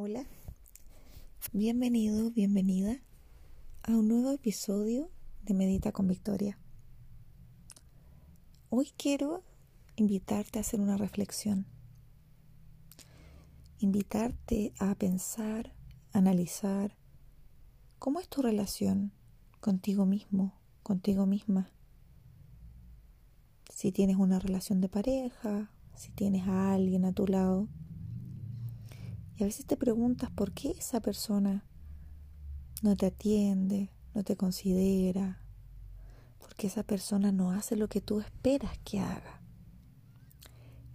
Hola, bienvenido, bienvenida a un nuevo episodio de Medita con Victoria. Hoy quiero invitarte a hacer una reflexión, invitarte a pensar, analizar cómo es tu relación contigo mismo, contigo misma. Si tienes una relación de pareja, si tienes a alguien a tu lado y a veces te preguntas por qué esa persona no te atiende, no te considera, porque esa persona no hace lo que tú esperas que haga.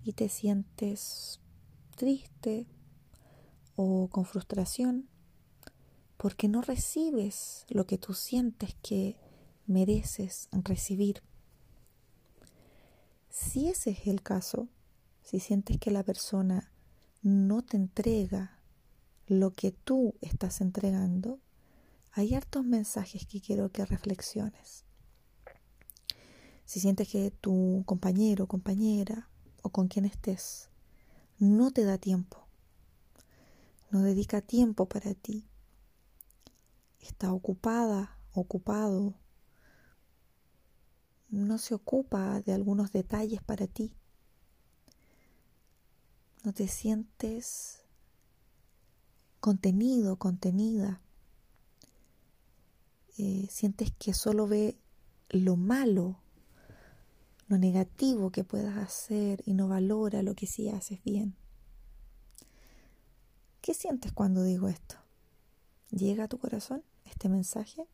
Y te sientes triste o con frustración porque no recibes lo que tú sientes que mereces recibir. Si ese es el caso, si sientes que la persona no te entrega lo que tú estás entregando, hay hartos mensajes que quiero que reflexiones. Si sientes que tu compañero, compañera o con quien estés no te da tiempo, no dedica tiempo para ti, está ocupada, ocupado, no se ocupa de algunos detalles para ti, no te sientes contenido, contenida. Eh, sientes que solo ve lo malo, lo negativo que puedas hacer y no valora lo que sí haces bien. ¿Qué sientes cuando digo esto? ¿Llega a tu corazón este mensaje?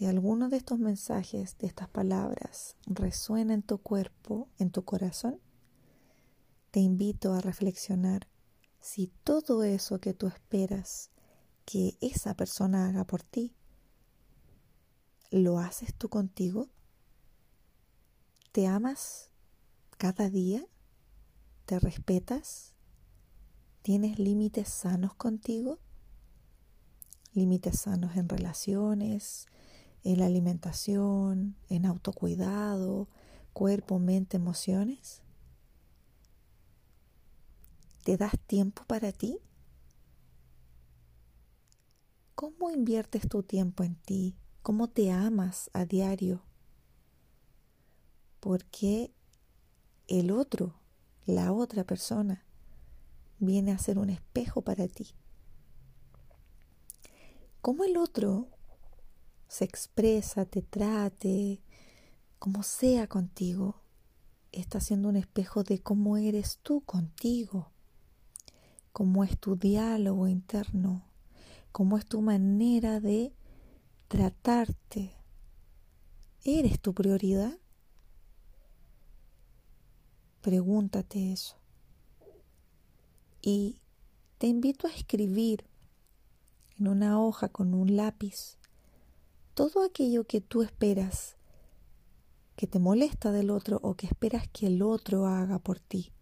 Si alguno de estos mensajes, de estas palabras, resuena en tu cuerpo, en tu corazón, te invito a reflexionar si todo eso que tú esperas que esa persona haga por ti, ¿lo haces tú contigo? ¿Te amas cada día? ¿Te respetas? ¿Tienes límites sanos contigo? Límites sanos en relaciones, en la alimentación, en autocuidado, cuerpo, mente, emociones? ¿Te das tiempo para ti? ¿Cómo inviertes tu tiempo en ti? ¿Cómo te amas a diario? Porque el otro, la otra persona, viene a ser un espejo para ti. ¿Cómo el otro se expresa, te trate, como sea contigo, está siendo un espejo de cómo eres tú contigo, cómo es tu diálogo interno, cómo es tu manera de tratarte. ¿Eres tu prioridad? Pregúntate eso. Y te invito a escribir en una hoja con un lápiz todo aquello que tú esperas que te molesta del otro o que esperas que el otro haga por ti.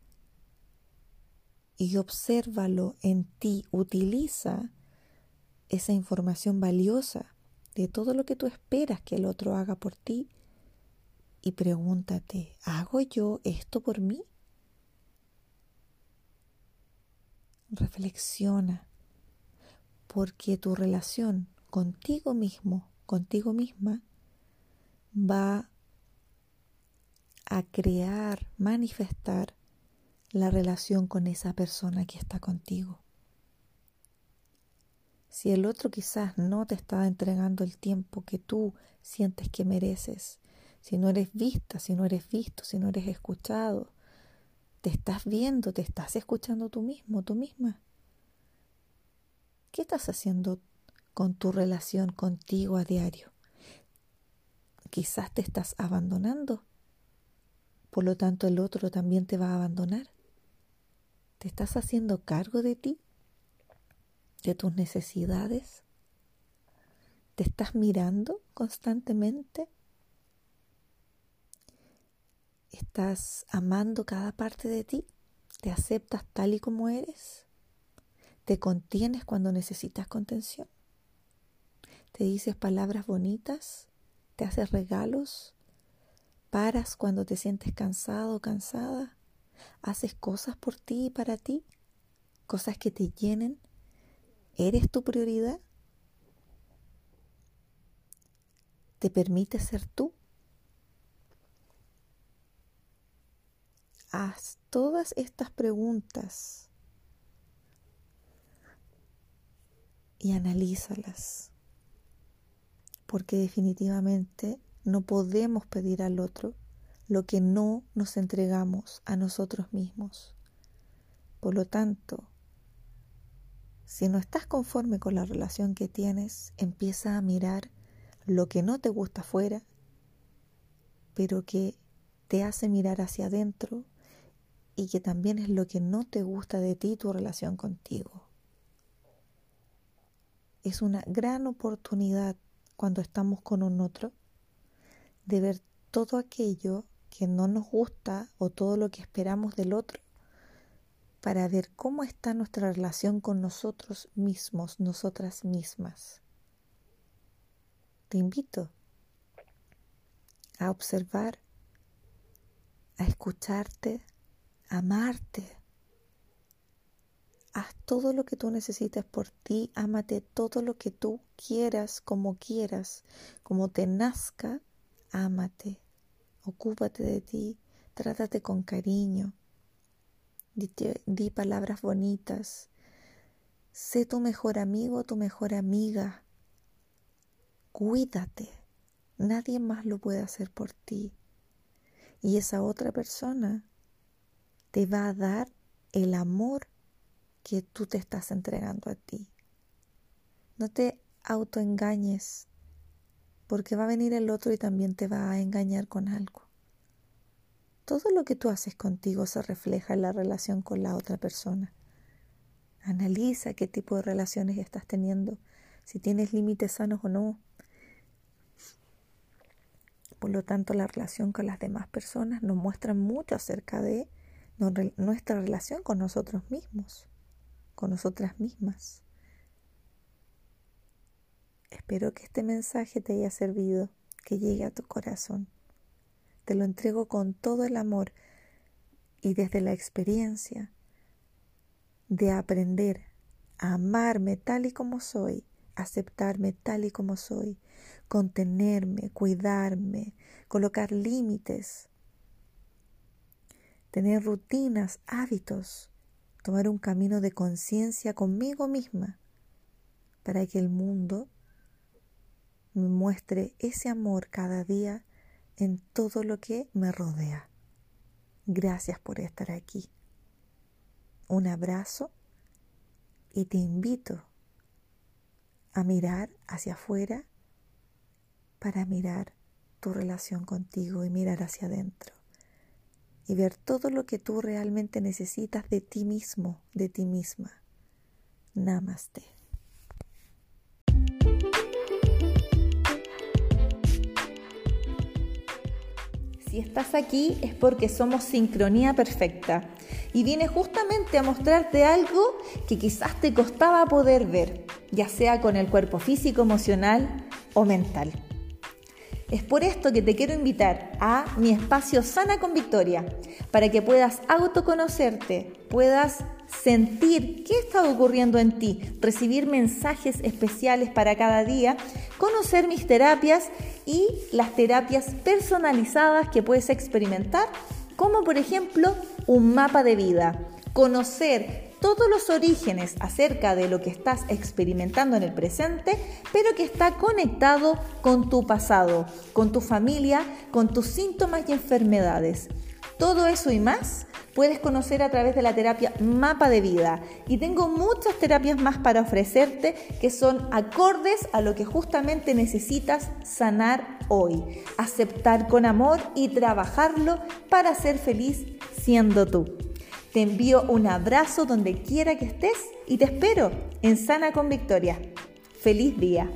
Y obsérvalo en ti, utiliza esa información valiosa de todo lo que tú esperas que el otro haga por ti y pregúntate, ¿hago yo esto por mí? Reflexiona, porque tu relación contigo mismo contigo misma va a crear, manifestar la relación con esa persona que está contigo. Si el otro quizás no te está entregando el tiempo que tú sientes que mereces, si no eres vista, si no eres visto, si no eres escuchado, te estás viendo, te estás escuchando tú mismo, tú misma. ¿Qué estás haciendo con tu relación contigo a diario. Quizás te estás abandonando, por lo tanto el otro también te va a abandonar. ¿Te estás haciendo cargo de ti? ¿De tus necesidades? ¿Te estás mirando constantemente? ¿Estás amando cada parte de ti? ¿Te aceptas tal y como eres? ¿Te contienes cuando necesitas contención? Te dices palabras bonitas, te haces regalos, paras cuando te sientes cansado o cansada, haces cosas por ti y para ti, cosas que te llenen, ¿eres tu prioridad? ¿Te permite ser tú? Haz todas estas preguntas y analízalas, porque definitivamente no podemos pedir al otro lo que no nos entregamos a nosotros mismos. Por lo tanto, si no estás conforme con la relación que tienes, empieza a mirar lo que no te gusta afuera, pero que te hace mirar hacia adentro y que también es lo que no te gusta de ti, tu relación contigo. Es una gran oportunidad cuando estamos con un otro de ver todo aquello que no nos gusta o todo lo que esperamos del otro para ver cómo está nuestra relación con nosotros mismos, nosotras mismas. Te invito a observar, a escucharte, a amarte. Haz todo lo que tú necesites por ti, ámate todo lo que tú quieras, como quieras, como te nazca, ámate, ocúpate de ti, trátate con cariño, di, palabras bonitas, sé tu mejor amigo, tu mejor amiga, cuídate, nadie más lo puede hacer por ti. Y esa otra persona te va a dar el amor que tú te estás entregando a ti. No te autoengañes, porque va a venir el otro y también te va a engañar con algo. Todo lo que tú haces contigo se refleja en la relación con la otra persona. Analiza qué tipo de relaciones estás teniendo, si tienes límites sanos o no. Por lo tanto, la relación con las demás personas nos muestra mucho acerca de nuestra relación con nosotros mismos, con nosotras mismas. Espero que este mensaje te haya servido, que llegue a tu corazón. Te lo entrego con todo el amor y desde la experiencia de aprender a amarme tal y como soy, aceptarme tal y como soy, contenerme, cuidarme, colocar límites, tener rutinas, hábitos, tomar un camino de conciencia conmigo misma para que el mundo me muestre ese amor cada día en todo lo que me rodea. Gracias por estar aquí. Un abrazo y te invito a mirar hacia afuera para mirar tu relación contigo y mirar hacia adentro y ver todo lo que tú realmente necesitas de ti mismo, de ti misma. Namaste. Si estás aquí es porque somos sincronía perfecta y viene justamente a mostrarte algo que quizás te costaba poder ver, ya sea con el cuerpo físico, emocional o mental. Es por esto que te quiero invitar a mi espacio Sana con Victoria, para que puedas autoconocerte, puedas sentir qué está ocurriendo en ti, recibir mensajes especiales para cada día, conocer mis terapias y las terapias personalizadas que puedes experimentar, como por ejemplo un mapa de vida, conocer todos los orígenes acerca de lo que estás experimentando en el presente, pero que está conectado con tu pasado, con tu familia, con tus síntomas y enfermedades. Todo eso y más puedes conocer a través de la terapia Mapa de Vida. Y tengo muchas terapias más para ofrecerte que son acordes a lo que justamente necesitas sanar hoy, aceptar con amor y trabajarlo para ser feliz siendo tú. Te envío un abrazo donde quiera que estés y te espero en Sana con Victoria. Feliz día.